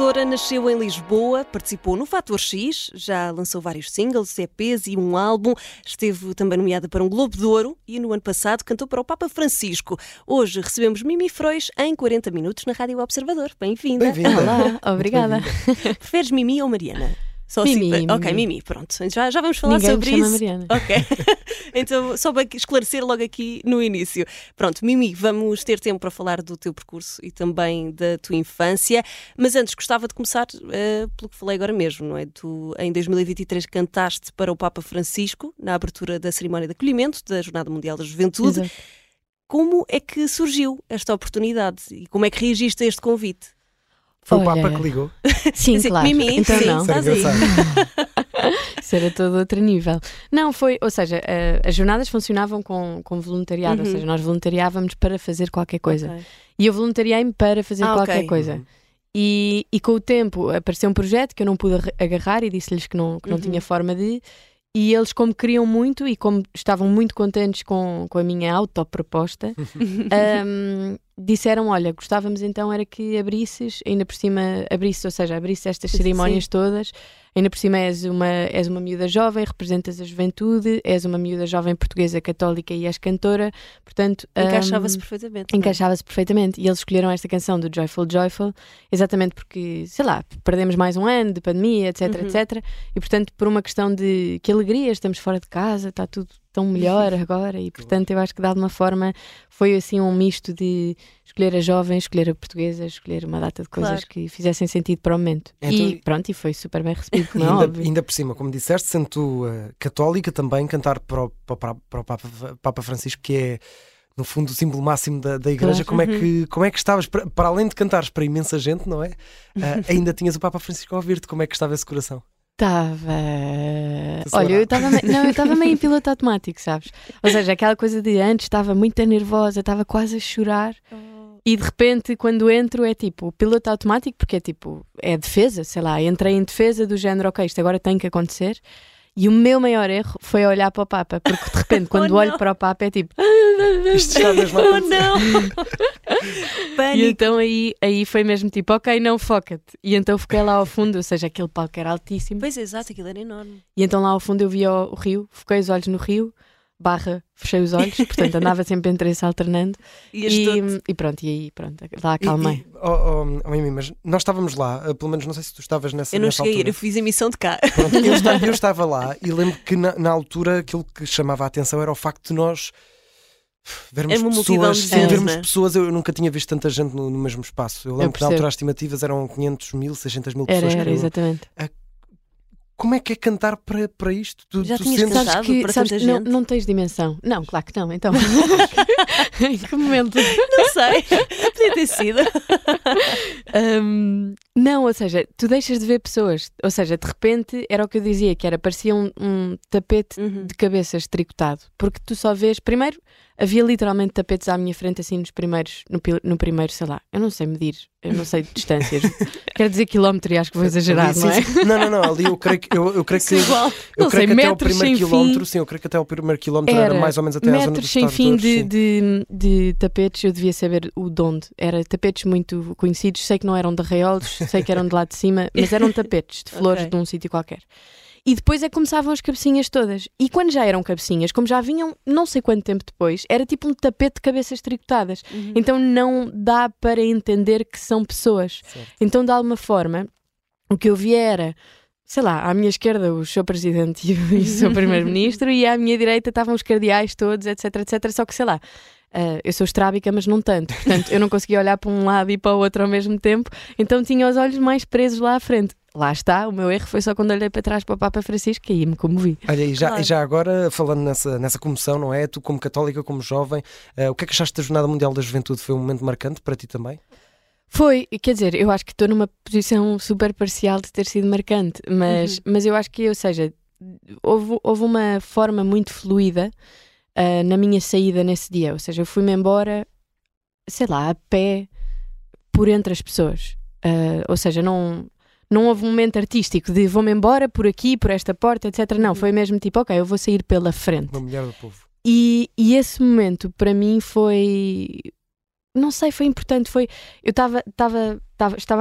cantora nasceu em Lisboa, participou no Fator X, já lançou vários singles, EPs e um álbum. Esteve também nomeada para um Globo de Ouro e no ano passado cantou para o Papa Francisco. Hoje recebemos Mimi Frois em 40 minutos na Rádio Observador. Bem-vinda. Bem-vinda. Olá, obrigada. Preferes Mimi ou Mariana? Só Mimi, assim, Ok, Mimi. Mimi, pronto. Já, já vamos falar Ninguém me sobre chama isso. Mariana. Ok. então, só para esclarecer logo aqui no início. Pronto, Mimi, vamos ter tempo para falar do teu percurso e também da tua infância. Mas antes, gostava de começar eh, pelo que falei agora mesmo, não é? Tu, em 2023, cantaste para o Papa Francisco, na abertura da cerimónia de acolhimento da Jornada Mundial da Juventude. Exato. Como é que surgiu esta oportunidade e como é que reagiste a este convite? Foi o Olha, Papa que ligou. Sim, Sim, claro. Mimi, então sim, não. Isso era. Isso todo outro nível. Não, foi, ou seja, eh, as jornadas funcionavam com, com voluntariado, Uhum. ou seja, nós voluntariávamos para fazer qualquer coisa. Ok. E eu voluntariei-me para fazer Ah, qualquer ok. coisa. Uhum. E, e com o tempo apareceu um projeto que eu não pude ar- agarrar e disse-lhes que não, que não Uhum. tinha forma de. E eles, como queriam muito e como estavam muito contentes com, com a minha autoproposta, ahm, disseram: Olha, gostávamos então era que abrisses, ainda por cima, abrisses, ou seja, abrisses estas Sim. cerimónias todas. Ainda por cima és uma, és uma miúda jovem, representas a juventude, és uma miúda jovem portuguesa católica e és cantora, portanto. Encaixava-se ahm, perfeitamente. é? Encaixava-se perfeitamente. E eles escolheram esta canção do Joyful Joyful exatamente porque, sei lá, perdemos mais um ano de pandemia, etc, Uhum. etc. E portanto, por uma questão de que alegria, estamos fora de casa, está tudo tão melhor agora. E portanto, eu acho que de alguma forma foi assim um misto de escolher a jovem, escolher a portuguesa, escolher uma data de coisas Claro. que fizessem sentido para o momento. Então- E pronto, e foi super bem recebido, como é ainda, óbvio. ainda por cima, como disseste, sendo tu eh, católica também, cantar para o, para, para o Papa, Papa Francisco, que é no fundo o símbolo máximo da, da igreja, Claro. como, é que, como é que estavas, para, para além de cantares para imensa gente, não é? Eh, ainda tinhas o Papa Francisco a ouvir-te, como é que estava esse coração? Estava. Olha, eu estava meio- não, eu estava meio em piloto automático, sabes? Ou seja, aquela coisa de antes estava muito nervosa, estava quase a chorar e de repente quando entro é tipo piloto automático, porque é tipo, é defesa, sei lá, entrei em defesa do género, ok, isto agora tem que acontecer. E o meu maior erro foi olhar para o Papa, porque de repente quando Oh, olho para o Papa é tipo. Isto está mesmo a Oh não! E então aí, aí foi mesmo tipo, ok, não, foca-te. E então fiquei lá ao fundo, ou seja, aquele palco era altíssimo. Pois exato, aquilo era enorme. E então lá ao fundo eu via o, o rio, foquei os olhos no rio, barra, fechei os olhos, portanto andava sempre entre esse alternando. E, todo- e pronto, e aí pronto, lá E- acalmei. E, oh, oh, oh, Mimi, mas nós estávamos lá, eh, pelo menos não sei se tu estavas nessa, Eu não nessa cheguei a ir, altura. eu fiz emissão de cá. Pronto, eu, esta- eu estava lá e lembro que na, na altura aquilo que chamava a atenção era o facto de nós vermos Era multidão pessoas, sim, vermos é? pessoas, eu nunca tinha visto tanta gente no, no mesmo espaço. Eu lembro que na altura as estimativas eram 500 mil, 600 mil Era, pessoas. era, que eu- exatamente. Como é que é cantar para, para isto? Tu, Já tu tinhas sentes-? Sabes que para sabes, não, não tens dimensão. Não, claro que não. Então, em que momento? Não sei, podia ter sido. Hum, não, ou seja, tu deixas de ver pessoas. Ou seja, de repente era o que eu dizia, que era parecia um, um tapete Uhum. de cabeças tricotado. Porque tu só vês, primeiro, havia literalmente tapetes à minha frente, assim, nos primeiros, no, no primeiro, sei lá, eu não sei medir, eu não sei distâncias. Quero dizer quilómetro e acho que vou exagerar, Ali, não é? sim, sim. Não, não, não, ali eu creio que eu, eu creio que é igual. eu Não creio sei, que até metros primeiro quilómetro, fim. sim, eu creio que até ao primeiro quilómetro era, Era mais ou menos até a zona dos Metros sem fim de, de, de tapetes, eu devia saber o de onde. Era tapetes muito conhecidos, sei que não eram de arraiolos, sei que eram de lá de cima, mas eram tapetes de flores Ok. de um sítio qualquer. E depois é que começavam as cabecinhas todas. E quando já eram cabecinhas, como já vinham não sei quanto tempo depois, era tipo um tapete de cabeças tricotadas. Uhum. Então não dá para entender que são pessoas. Certo. Então, de alguma forma, o que eu vi era, sei lá, à minha esquerda o seu presidente e o, seu primeiro-ministro, e à minha direita estavam os cardeais todos, etc, etc. Só que, sei lá, ah, eu sou estrábica, mas não tanto. Portanto, eu não conseguia olhar para um lado e para o outro ao mesmo tempo, então tinha os olhos mais presos lá à frente. Lá está, o meu erro foi só quando olhei para trás para o Papa Francisco e aí me comovi. Olha, e já, Claro. e já agora, falando nessa, nessa comoção, não é? Tu, como católica, como jovem, eh, o que é que achaste da Jornada Mundial da Juventude? Foi um momento marcante para ti também? Foi, quer dizer, eu acho que estou numa posição super parcial de ter sido marcante, mas, Uhum. mas eu acho que, ou seja, houve, houve uma forma muito fluida ah, na minha saída nesse dia. Ou seja, eu fui-me embora, sei lá, a pé, por entre as pessoas. Ah, ou seja, não, não houve um momento artístico de vou-me embora por aqui, por esta porta, etc. Não, Uhum. foi mesmo tipo, ok, eu vou sair pela frente. Uma mulher do povo. E, e esse momento para mim foi. Não sei, foi importante. Foi, eu estava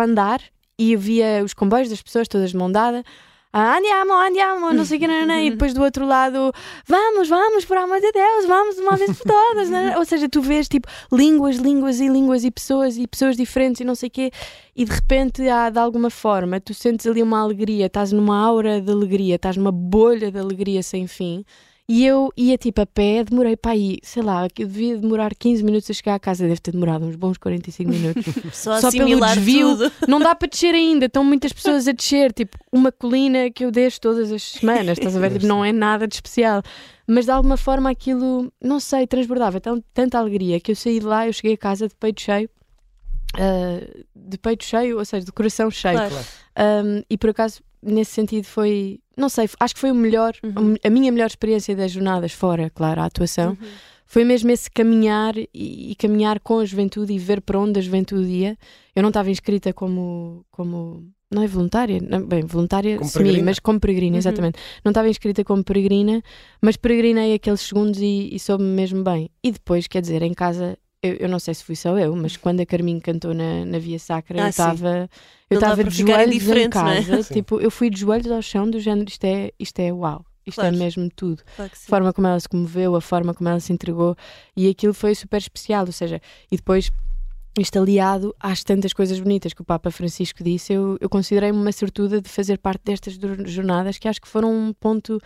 a andar e eu via os comboios das pessoas todas de mão dada. Andiamo, andiamo, não sei o que, não, não, e depois do outro lado, vamos, vamos, por amor de Deus, vamos uma vez por todas. Não, não. Ou seja, tu vês tipo línguas, línguas e línguas e pessoas e pessoas diferentes e não sei o quê, e de repente há de alguma forma, tu sentes ali uma alegria, estás numa aura de alegria, estás numa bolha de alegria sem fim. E eu ia tipo a pé, demorei para aí, sei lá, eu devia demorar 15 minutos a chegar à casa, deve ter demorado uns bons 45 minutos. Só, Só pelo desvio, tudo. não dá para descer ainda, estão muitas pessoas a descer, tipo uma colina que eu deixo todas as semanas, estás a ver? Tipo, não é nada de especial. Mas de alguma forma aquilo, não sei, transbordava tão, tanta alegria que eu saí de lá, eu cheguei a casa de peito cheio, ah, de peito cheio, ou seja, de coração cheio. Claro. Um, e por acaso, nesse sentido, foi. Não sei, acho que foi o melhor, Uhum. a minha melhor experiência das jornadas, fora, claro, a atuação. Uhum. Foi mesmo esse caminhar e, e caminhar com a juventude e ver para onde a juventude ia. Eu não estava inscrita como. como não é voluntária? Não, bem, voluntária Como semi, peregrina. mas como peregrina, Uhum. exatamente. Não estava inscrita como peregrina, mas peregrinei aqueles segundos e, e soube-me mesmo bem. E depois, quer dizer, em casa, eu, eu não sei se fui só eu, mas quando a Carminho cantou na, na Via Sacra, Ah, eu estava. Eu estava de joelhos em é? casa, Sim. tipo, eu fui de joelhos ao chão do género, isto é, isto é uau, isto Claro. é mesmo tudo Claro a forma como ela se comoveu, a forma como ela se entregou, e aquilo foi super especial. Ou seja, e depois, isto aliado às tantas coisas bonitas que o Papa Francisco disse, eu, eu considerei-me uma sortuda de fazer parte destas jornadas que acho que foram um ponto.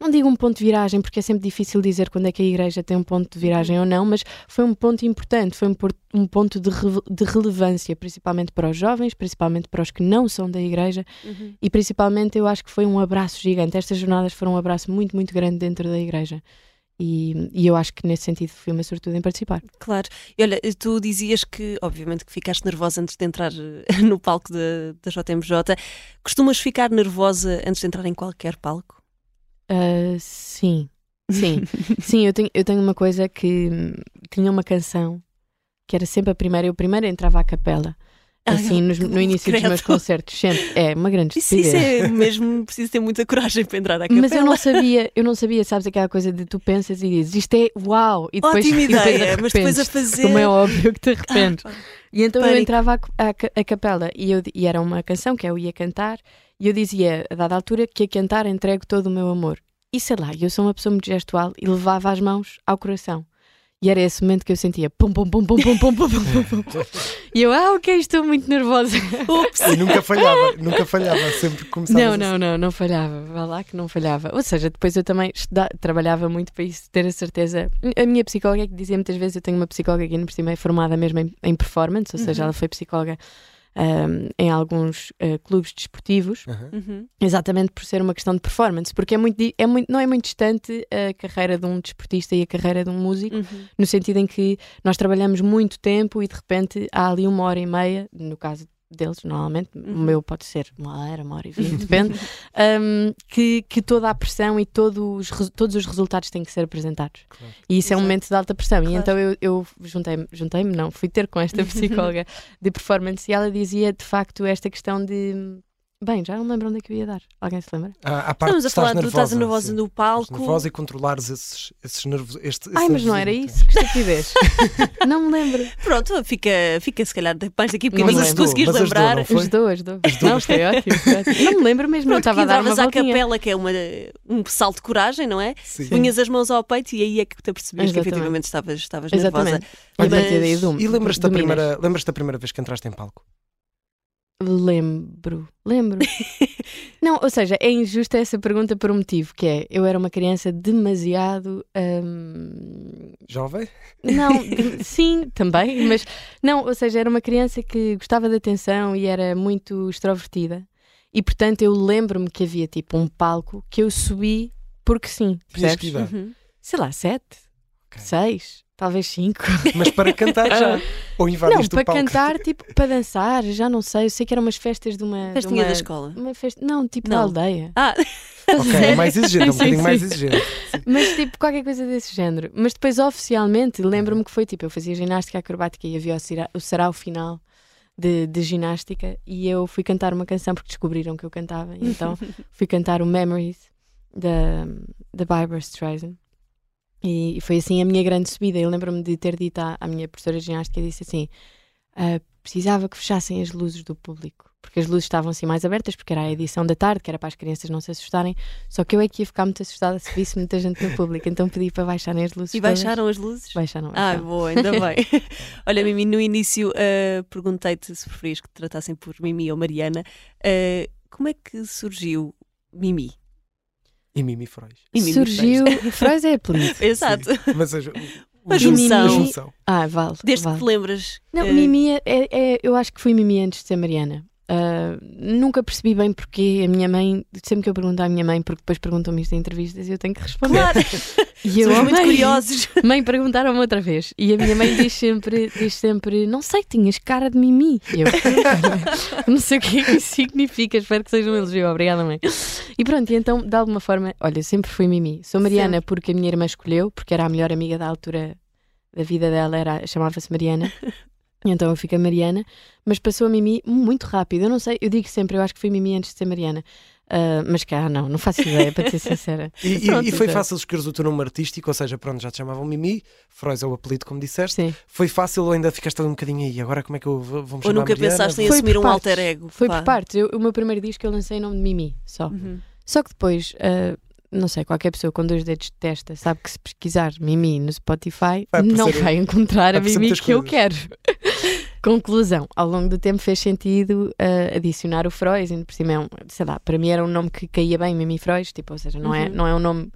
Não digo um ponto de viragem, porque é sempre difícil dizer quando é que a Igreja tem um ponto de viragem ou não, mas foi um ponto importante, foi um, um ponto de, re- de relevância, principalmente para os jovens, principalmente para os que não são da Igreja, Uhum. e principalmente eu acho que foi um abraço gigante. Estas jornadas foram um abraço muito, muito grande dentro da igreja. E, e eu acho que nesse sentido fui uma sortuda em participar. Claro. E olha, tu dizias que, obviamente, que ficaste nervosa antes de entrar eh, no palco da da JMJ. Costumas ficar nervosa antes de entrar em qualquer palco? Ah, sim, sim, sim. Eu tenho, eu tenho uma coisa que tinha uma canção que era sempre a primeira. Eu primeiro entrava à capela, Ah, assim, nos- no início dos meus concertos. Sempre. É uma grande Isso, isso é mesmo, preciso ter muita coragem para entrar à capela. Mas eu não sabia, eu não sabia, sabes aquela coisa de tu pensas e dizes isto é uau, e depois, Ótima e depois ideia, mas depois a fazer- Como é óbvio que te arrependes. Ah. E então eu Pânico. entrava à, à à capela e, eu, e era uma canção que eu ia cantar e eu dizia, a dada altura, que a cantar entrego todo o meu amor. E sei lá, eu sou uma pessoa muito gestual e levava as mãos ao coração. E era esse momento que eu sentia pum, pum, pum, pum, pum, pum, pum, pum, pum. E eu, ah, ok, estou muito nervosa. Ups. E nunca falhava, nunca falhava, sempre começava Não, não, não, não falhava. Vá lá que não falhava. Ou seja, depois eu também estuda- trabalhava muito para isso, ter a certeza. A minha psicóloga é que dizia muitas vezes, eu tenho uma psicóloga que ainda por cima é formada mesmo em, em performance, ou seja, Uhum. ela foi psicóloga ahm, em alguns ah, clubes desportivos, Uhum. exatamente por ser uma questão de performance, porque é muito, é muito, não é muito distante a carreira de um desportista e a carreira de um músico, Uhum. no sentido em que nós trabalhamos muito tempo e de repente há ali uma hora e meia, no caso deles, normalmente, o Uhum. meu pode ser uma hora, uma hora e vinte, depende, um, que, que toda a pressão e todos todos os resultados têm que ser apresentados. Claro. E isso é um Exato. momento de alta pressão. E Claro. então eu, eu juntei-me, juntei-me, não, fui ter com esta psicóloga de performance e ela dizia de facto esta questão de. Bem, já não me lembro onde é que eu ia dar. Alguém se lembra? Ah, Estamos a falar do estás nervosa, no Estás palco. nervosa e controlares esses, esses nervos. Este, esse Ai, mas não era isso? Que estupidez. não me lembro. Pronto, fica, fica se calhar mais daqui Não bocadinho, mas se conseguires lembrar. não foi? Ajudou, ajudou. Não, foi ótimo. Não me lembro mesmo, não Pronto, estava a dar uma à capela, que é uma, um salto de coragem, não é? Sim. Punhas as mãos ao peito e aí é que te apercebias que efetivamente estavas, estavas nervosa. Exatamente. Mas- E lembras-te da primeira vez que entraste em palco? Lembro, lembro. não, ou seja, é injusta essa pergunta por um motivo, que é, eu era uma criança demasiado... hum, Jovem? Não, sim, também, mas não, ou seja, era uma criança que gostava de atenção e era muito extrovertida. E portanto eu lembro-me que havia tipo um palco que eu subi porque sim, Tinhas percebes? que idade? Uhum. Sei lá, sete, Ok. seis, talvez cinco. Mas para cantar já? Ou Não, invadiste para palco? cantar, tipo, para dançar, já não sei. Eu sei que eram umas festas de uma. de Festinha uma, da escola. Uma festa, não, tipo Não. da aldeia. Ah, Ok, é mais exigente, é um Sim, bocadinho sim. mais exigente. Mas tipo, qualquer coisa desse género. Mas depois, oficialmente, lembro-me que foi tipo, eu fazia ginástica acrobática e havia o, sarau final de, de ginástica e eu fui cantar uma canção porque descobriram que eu cantava. Então fui cantar o Memories da, da Barbara Streisand. E, foi assim a minha grande subida. Eu lembro-me de ter dito à, à minha professora de ginástica, disse assim: "Ah, precisava que fechassem as luzes do público. porque as luzes estavam assim mais abertas, porque era a edição da tarde, que era para as crianças não se assustarem. Só que eu é que ia ficar muito assustada se visse muita gente no público, então pedi para baixarem as luzes. E todas. baixaram as luzes? Baixaram, Ah, boa, ainda bem. Olha, Mimi, no início uh, perguntei-te se preferias que te tratassem por Mimi ou Mariana. Uh, como é que surgiu Mimi? E Mimi Freud. E Mimi Surgiu. Freud é apelido. Exato. Sim, Mas a, Uma a junção. A junção. Ah, vale. Desde vale. que te lembras. Não, uh, Mimi é, é- Eu acho que fui Mimi antes de ser Mariana. Ah, nunca percebi bem porque a minha mãe, sempre que eu pergunto à minha mãe, porque depois perguntam-me isto em entrevistas e eu tenho que responder. Claro, E eu, somos muito mãe, curiosos. Mãe, perguntaram-me outra vez. E a minha mãe diz sempre, diz sempre não sei, tinhas cara de Mimi. E eu, não sei o que é que isso significa, espero que seja um elogio. Obrigada, mãe. E pronto, e então, de alguma forma, olha, sempre fui Mimi. Sou Mariana porque a minha irmã escolheu, porque era a melhor amiga da altura da vida dela, era, chamava-se Mariana. Então eu fiquei Mariana, mas passou a Mimi muito rápido. Eu não sei, eu digo sempre, eu acho que fui Mimi antes de ser Mariana. Ah, mas cá, não, não faço ideia, para ser sincera. E, e- Pronto, e foi então. fácil escolheres o teu nome artístico, ou seja, pronto, já te chamavam Mimi, Freud é o apelido, como disseste. Sim. Foi fácil ou ainda ficaste ali um bocadinho aí? Agora como é que eu vou Ou chamar nunca Mariana? pensaste em Foi assumir um alter ego? Foi Pá. por partes. Eu- o meu primeiro disco eu lancei em nome de Mimi, só. Uhum. Só que depois, ah, não sei, qualquer pessoa com dois dedos de testa sabe que se pesquisar Mimi no Spotify, Vai não vai encontrar a Mimi que eu coisas. quero. Conclusão, ao longo do tempo fez sentido ah, adicionar o Freud, ainda por cima é um, sei lá, para mim era um nome que caía bem, Mimi Freud, tipo, ou seja, não, é, Uhum. não é um nome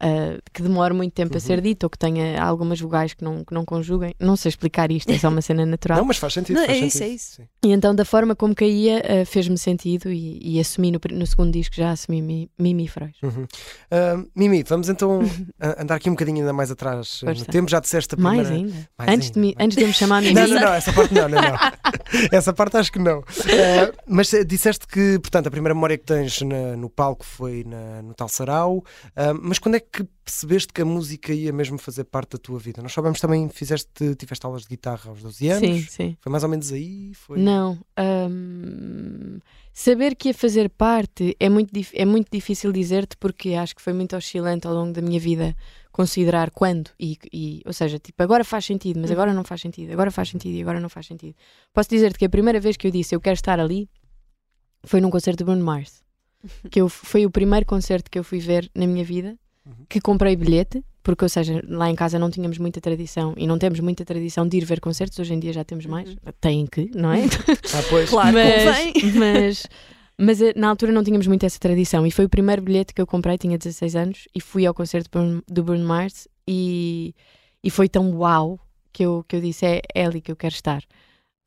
ah, que demore muito tempo a Uhum. ser dito ou que tenha algumas vogais que não, que não conjuguem. Não sei explicar isto, é só uma cena natural. Não, mas faz sentido. Não, faz é isso, sentido. é isso. Sim. E então, da forma como caía, eh, fez-me sentido e, e assumi no, no segundo disco, já assumi Mi- Mimi Freud. Uhum. Ah, Mimi, vamos então a- andar aqui um bocadinho ainda mais atrás eh, no Força. tempo. Já disseste a primeira. Mais ainda. Mais antes, ainda, de me, mais. antes de eu me chamar Mimi. Não, não, não, essa parte não, não, não. essa parte acho que não. Mas disseste que, portanto, a primeira memória que tens na- no palco foi na- no tal sarau. Mas quando é que percebeste que a música ia mesmo fazer parte da tua vida? Nós sabemos também, fizeste, tiveste aulas de guitarra aos 12 anos. Sim, sim. Foi mais ou menos aí? Foi... Não. hum, saber que ia fazer parte é muito, é muito difícil dizer-te porque acho que foi muito oscilante ao longo da minha vida considerar quando e, e- ou seja, tipo, agora faz sentido, mas agora não faz sentido, agora faz sentido e agora não faz sentido. Posso dizer-te que a primeira vez que eu disse eu quero estar ali foi num concerto de Bruno Mars. Que eu, foi o primeiro concerto que eu fui ver na minha vida, Uhum. que comprei bilhete, porque, ou seja, lá em casa não tínhamos muita tradição e não temos muita tradição de ir ver concertos, hoje em dia já temos mais, Uhum. têm que, não é? Ah, pois. Claro, mas, mas, mas eh, na altura não tínhamos muito essa tradição e foi o primeiro bilhete que eu comprei, tinha 16 anos e fui ao concerto do Bruno- do Bruno Mars e, e foi tão uau que eu, que eu disse é, é ali que eu quero estar.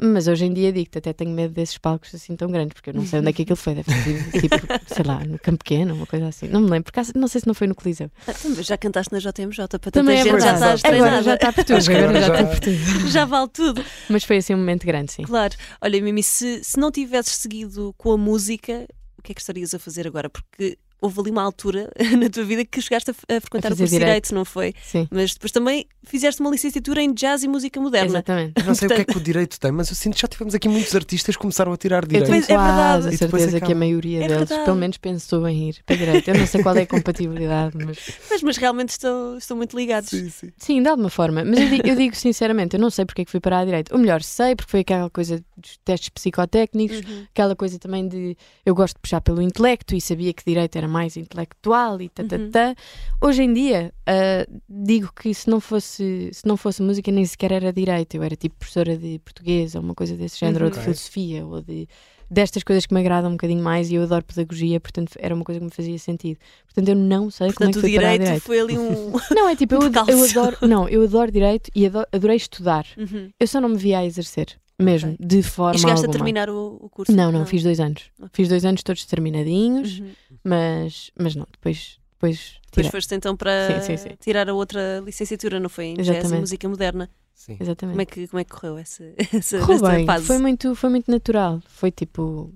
Mas hoje em dia digo-te, até tenho medo desses palcos assim tão grandes, porque eu não sei onde é que aquilo foi. Deve ter sido, tipo, sei lá, no Campo Pequeno, uma coisa assim. Não me lembro, por acaso, não sei se não foi no Coliseu. Ah, também Já cantaste na JMJ para tanta Também é gente, já verdade. estás Agora já está por tudo. Agora já já- está por tudo. Já vale tudo. Mas foi assim um momento grande, sim. Claro. Olha, Mimi, se, se não tivesses seguido com a música, o que é que estarias a fazer agora? Porque houve ali uma altura na tua vida que chegaste a, a frequentar o fazer curso de direito. Direito, não foi? Sim, Mas depois também fizeste uma licenciatura em Jazz e Música Moderna. exatamente. Eu não sei o que é que o direito tem, mas eu sinto que já tivemos aqui muitos artistas que começaram a tirar Eu direito. tenho Pois, é quase verdade. a depois certeza que a acaba. maioria É deles, verdade. pelo menos, pensou em ir para direito. Eu não sei qual é a compatibilidade, mas Mas, mas realmente estão, estão muito ligados. Sim, sim. sim, de alguma forma. Mas eu digo, eu digo sinceramente, eu não sei porque é que fui parar a direito. Ou melhor, sei porque foi aquela coisa dos testes psicotécnicos, Uhum. aquela coisa também de eu gosto de puxar pelo intelecto e sabia que direito era mais intelectual e tatatá. Uhum. Hoje em dia, ah, digo que se não, fosse, se não fosse música, nem sequer era direito. Eu era tipo professora de português ou uma coisa desse género, ou de Uhum. Filosofia, ou de destas coisas que me agradam um bocadinho mais e eu adoro pedagogia, portanto era uma coisa que me fazia sentido. Portanto, eu não sei como é Portanto, que a direito, direito. foi ali um. Não, é tipo, eu, um eu percalço. adoro, não, eu adoro direito e adoro- adorei estudar. Uhum. Eu só não me via a exercer, mesmo, de forma E chegaste a alguma. terminar o, o curso? Não, não, fiz dois anos. Ok. Fiz dois anos todos terminadinhos, Uhum. mas, mas não, depois, depois Depois foste então para Sim, sim, sim. tirar a outra licenciatura, não foi? Em Jazz e. Música Moderna. sim. Exatamente. Como é que, como é que correu essa, essa, Correu essa bem, fase? foi muito, foi muito natural. Foi tipo,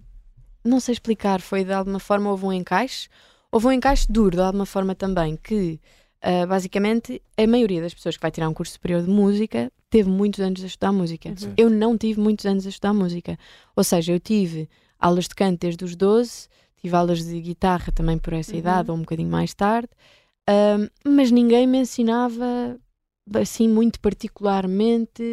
não sei explicar, foi de alguma forma houve um encaixe, houve um encaixe duro de alguma forma também, que ah, basicamente a maioria das pessoas que vai tirar um curso superior de música teve muitos anos a estudar música. Uhum. Eu não tive muitos anos a estudar música. Ou seja, eu tive aulas de canto desde os 12, tive aulas de guitarra também por essa Uhum. idade, ou um bocadinho mais tarde, ah, mas ninguém me ensinava assim muito particularmente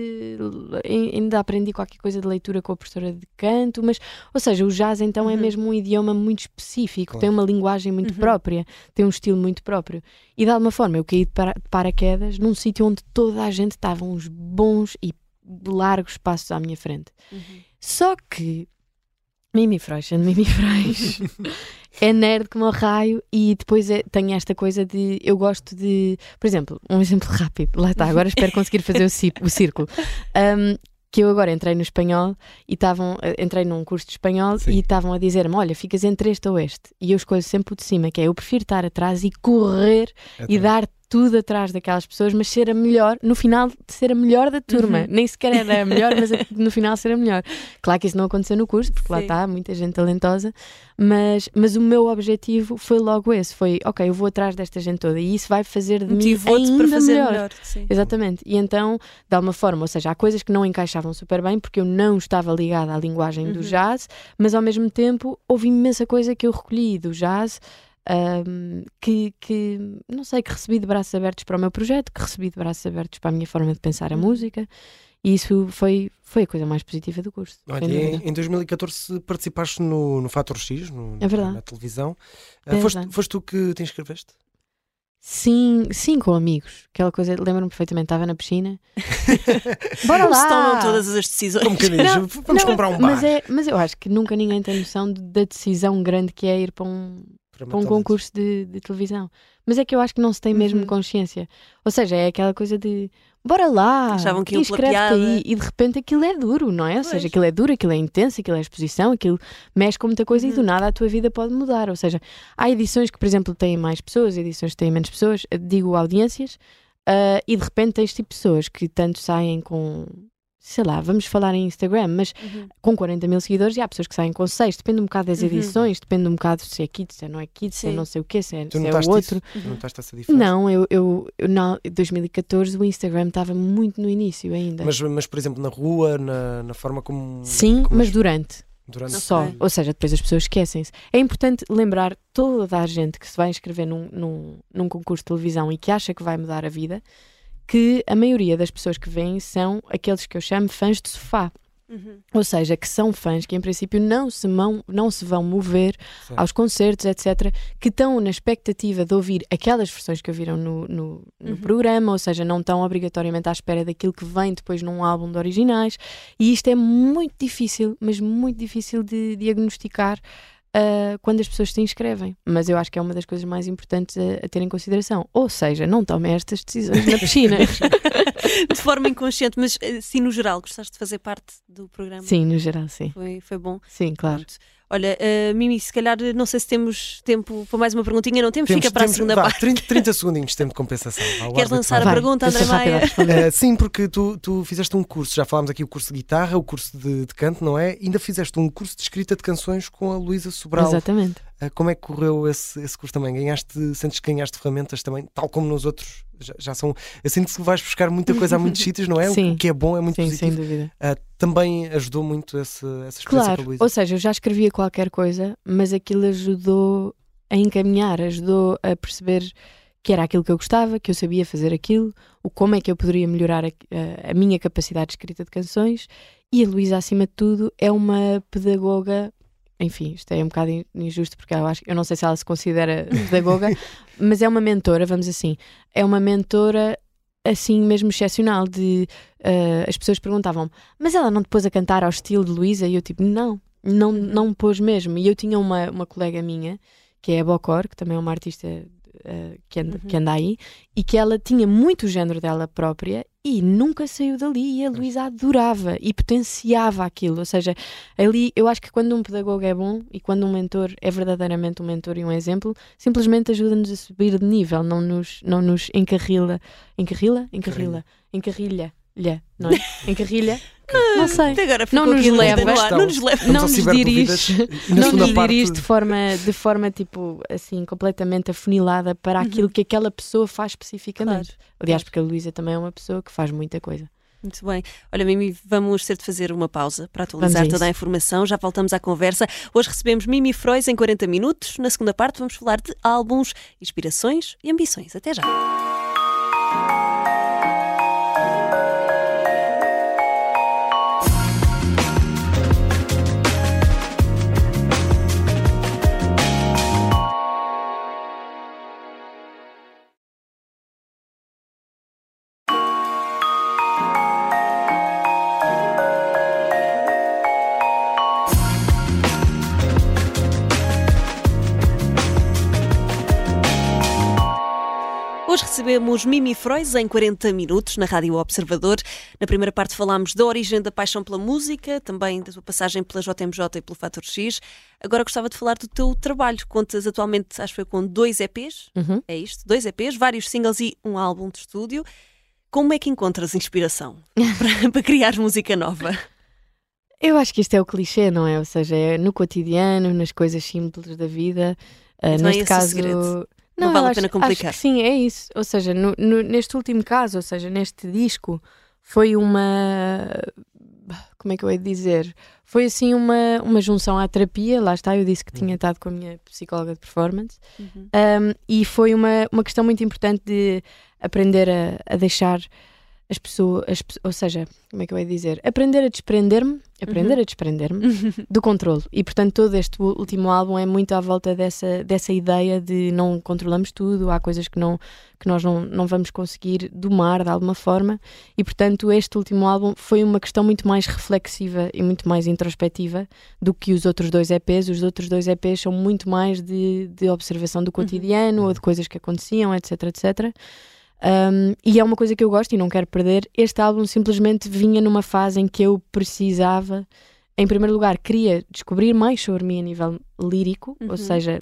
ainda aprendi qualquer coisa de leitura com a professora de canto mas ou seja o jazz então é Uhum. mesmo um idioma muito específico Claro. tem uma linguagem muito Uhum. própria tem um estilo muito próprio e de alguma forma eu caí de para- de paraquedas num sítio onde toda a gente estava uns bons e largos passos à minha frente Uhum. só que Mimi Freud, Mimi Freud é nerd como o raio e depois é, tem esta coisa de eu gosto de, por exemplo, um exemplo rápido, lá está, agora espero conseguir fazer o, o círculo. Um, que eu agora entrei no espanhol e estavam, eh, entrei num curso de espanhol Sim. e estavam a dizer-me: olha, ficas entre este ou este. E eu escolho sempre o de cima, que é eu prefiro estar atrás e correr e dar tudo atrás daquelas pessoas, mas ser a melhor, no final, ser a melhor da turma. Uhum. Nem sequer era a melhor, mas no final ser a melhor. Claro que isso não aconteceu no curso, porque lá Sim. está, muita gente talentosa, mas, mas o meu objetivo foi logo esse: foi, ok, eu vou atrás desta gente toda e isso vai fazer de mim ainda melhor. melhor. Exatamente. E então, de alguma forma, ou seja, há coisas que não encaixavam super bem porque eu não estava ligada à linguagem Uhum. do jazz, mas ao mesmo tempo houve imensa coisa que eu recolhi do jazz. Ahm, que, que não sei, que recebi de braços abertos para o meu projeto, que recebi de braços abertos para a minha forma de pensar a Uhum. música, e isso foi, foi a coisa mais positiva do curso. Olha, em, em 2014 participaste no, no Fator X, no- É na televisão. Ah, Dez foste, foste tu que te inscreveste? Sim, sim, com amigos. Aquela coisa, lembro-me perfeitamente, estava na piscina. Bora lá! se tomam todas as decisões. Como quem diz, Não, vamos Não, comprar um bar. Mas, é, mas eu acho que nunca ninguém tem noção de- da decisão grande que é ir para um, Para para um concurso de, de televisão. Mas é que eu acho que não se tem mesmo Uhum. consciência. Ou seja, é aquela coisa de bora lá, Achavam que piada. aí. E de repente aquilo é duro, não é? Ou Pois. seja, aquilo é duro, aquilo é intenso, aquilo é exposição, aquilo mexe com muita coisa e Uhum. do nada a tua vida pode mudar. Ou seja, há edições que, por exemplo, têm mais pessoas, edições que têm menos pessoas, digo audiências, ah, e de repente tens tipo pessoas que tanto saem com. Sei lá, vamos falar em Instagram, mas Uhum. com 40 mil seguidores e há pessoas que saem com 6. Depende um bocado das Uhum. edições, depende um bocado se é kids, se não é kids, se é não sei o quê, se é, Tu se é o outro. isso? Uhum. Notaste essa diferença? Não, eu, eu, eu na 2014 o Instagram estava muito no início ainda. Mas, mas, por exemplo, na rua, na, na forma como. Sim, como mas as- durante durante só. Ou seja, depois as pessoas esquecem-se. É importante lembrar toda a gente que se vai inscrever num, num, num concurso de televisão e que acha que vai mudar a vida que a maioria das pessoas que vêm são aqueles que eu chamo fãs de sofá. Uhum. Ou seja, que são fãs que em princípio não se, mão, não se vão mover Certo. aos concertos, etc., que estão na expectativa de ouvir aquelas versões que ouviram no, no, no Uhum. programa, ou seja, não estão obrigatoriamente à espera daquilo que vem depois num álbum de originais. E isto é muito difícil, mas muito difícil de diagnosticar. Ah, quando as pessoas se inscrevem, mas eu acho que é uma das coisas mais importantes a, a ter em consideração. Ou seja, não tomem estas decisões na piscina. De forma inconsciente, mas eh, sim, no geral, gostaste de fazer parte do programa? sim, no geral, sim. Foi, foi bom. Sim, claro. Pronto. Olha, eh, Mimi, se calhar não sei se temos tempo para mais uma perguntinha, não temos, Temos- fica para temos- a segunda vá, parte. 30, 30 segundinhos de tempo de compensação. Queres lançar a vai. Vai, pergunta, André a Maia? Uh, sim, porque tu, tu fizeste um curso, já falámos aqui o curso de guitarra, o curso de, de canto, não é? Ainda fizeste um curso de escrita de canções com a Luísa Sobral. Exatamente. Uh, como é que correu esse, esse curso também? Ganhaste, sentes que ganhaste ferramentas também, tal como nos outros? Já, já são. Eu sinto que vais buscar muita coisa a muitos sítios, não é? Sim. O que é bom é muito Sim, sem positivo. dúvida. Uh, também ajudou muito esse, essa experiência Claro, ou seja, eu já escrevia qualquer coisa, mas aquilo ajudou a encaminhar, ajudou a perceber que era aquilo que eu gostava, que eu sabia fazer aquilo, o como é que eu poderia melhorar a, a- a minha capacidade de escrita de canções. E a Luísa, acima de tudo, é uma pedagoga. Enfim, isto é um bocado in- injusto porque eu acho eu não sei se ela se considera pedagoga, mas é uma mentora, vamos assim, é uma mentora assim mesmo excepcional de eh, as pessoas perguntavam mas ela não te pôs a cantar ao estilo de Luísa? E eu tipo, não, não, não me pôs mesmo. E eu tinha uma, uma colega minha, que é a Bocor, que também é uma artista eh, que, anda, Uhum. que anda aí, e que ela tinha muito o género dela própria e nunca saiu dali. E a Luísa adorava e potenciava aquilo. Ou seja, ali eu acho que quando um pedagogo é bom e quando um mentor é verdadeiramente um mentor e um exemplo, simplesmente ajuda-nos a subir de nível, não nos, não nos encarrila. Encarrila? Encarrila. Encarrilha. Lha, não é? Encarrilha. Não sei. Até agora Não nos leva. no. Não nos leva. Não nos dirige- não nos parte- dirige de forma, de forma tipo assim, completamente afunilada para aquilo que aquela pessoa faz especificamente. Aliás, claro. porque a Luísa também é uma pessoa que faz muita coisa. Muito bem. Olha, Mimi, vamos ter de fazer uma pausa para atualizar a toda a informação. Já voltamos à conversa. Hoje recebemos Mimi Frois em 40 minutos. Na segunda parte vamos falar de álbuns, inspirações e ambições. Até já. Recebemos Mimi Frois em 40 minutos na Rádio Observador. Na primeira parte falámos da origem da paixão pela música, também da tua passagem pela JMJ e pelo Fator X. Agora gostava de falar do teu trabalho. Contas atualmente, acho que foi com dois EPs, Uhum. é isto? Dois EPs, vários singles e um álbum de estúdio. Como é que encontras inspiração para, para criar música nova? Eu acho que isto é o clichê, não é? Ou seja, é no cotidiano, nas coisas simples da vida. É neste o caso. Não eu vale a acho- pena complicar. Acho que sim, é isso. Ou seja, no- no- neste último caso, ou seja, neste disco, foi uma. Como é que eu hei de dizer? Foi assim uma, uma junção à terapia. Lá está, eu disse que tinha estado com a minha psicóloga de performance. Um, e foi uma, uma questão muito importante de aprender a, a deixar as pessoas, as ou seja, como é que eu ia dizer? Aprender a desprender-me, aprender a desprender-me do controle. E portanto, todo este último álbum é muito à volta dessa, dessa ideia de não controlamos tudo, há coisas que, não, que nós não, não vamos conseguir domar de alguma forma. E portanto, este último álbum foi uma questão muito mais reflexiva e muito mais introspectiva do que os outros dois EPs. Os outros dois EPs são muito mais de, de observação do cotidiano ou de coisas que aconteciam, etc, etc. Um, e é uma coisa que eu gosto e não quero perder. Este álbum simplesmente vinha numa fase em que eu precisava, em primeiro lugar, queria descobrir mais sobre mim a nível lírico, Uhum. ou seja,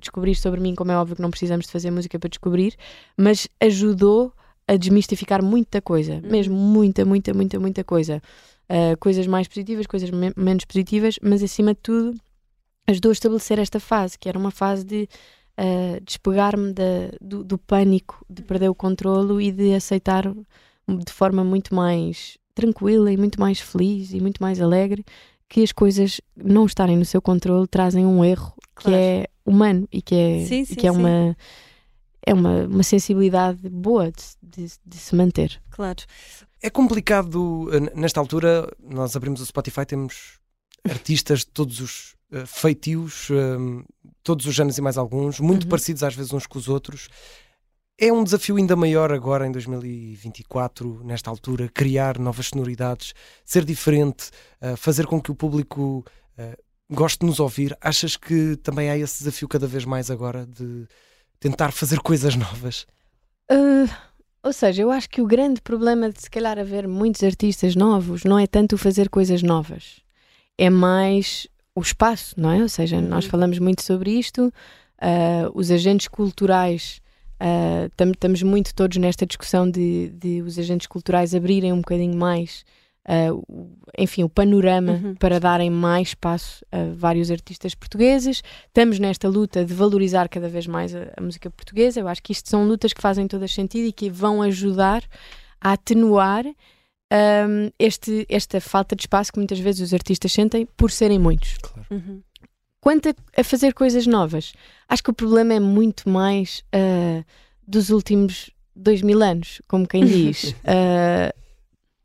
descobrir sobre mim, como é óbvio que não precisamos de fazer música para descobrir, mas ajudou a desmistificar muita coisa, mesmo muita, muita, muita, muita coisa. Uh, coisas mais positivas, coisas me- menos positivas, mas acima de tudo ajudou a estabelecer esta fase, que era uma fase de uh, despegar-me da- do, do pânico de perder o controlo e de aceitar de forma muito mais tranquila e muito mais feliz e muito mais alegre que as coisas não estarem no seu controle trazem um erro que Claro. é humano e que é, Sim, e sim, que é sim. uma é uma, uma sensibilidade boa de, se- de, de se manter. Claro. É complicado, eh, nesta altura, nós abrimos o Spotify, temos artistas de todos os eh, feitios, eh, todos os anos e mais alguns, muito Uhum. parecidos às vezes uns com os outros. É um desafio ainda maior agora em 2024, nesta altura, criar novas sonoridades, ser diferente, eh, fazer com que o público eh, goste de nos ouvir. Achas que também há esse desafio cada vez mais agora de tentar fazer coisas novas? Uh, ou seja, eu acho que o grande problema de se calhar haver muitos artistas novos não é tanto fazer coisas novas, é mais o espaço, não é? Ou seja, nós Uhum. falamos muito sobre isto, uh, os agentes culturais. uh, tam- estamos muito todos nesta discussão de, de os agentes culturais abrirem um bocadinho mais, uh, o- enfim, o panorama Uhum. para darem mais espaço a vários artistas portugueses. Estamos nesta luta de valorizar cada vez mais a, a música portuguesa. Eu acho que isto são lutas que fazem todo sentido e que vão ajudar a atenuar um, este, esta falta de espaço que muitas vezes os artistas sentem por serem muitos. Uhum. Quanto a, a fazer coisas novas, acho que o problema é muito mais ah, dos últimos dois mil anos, como quem diz. Ah,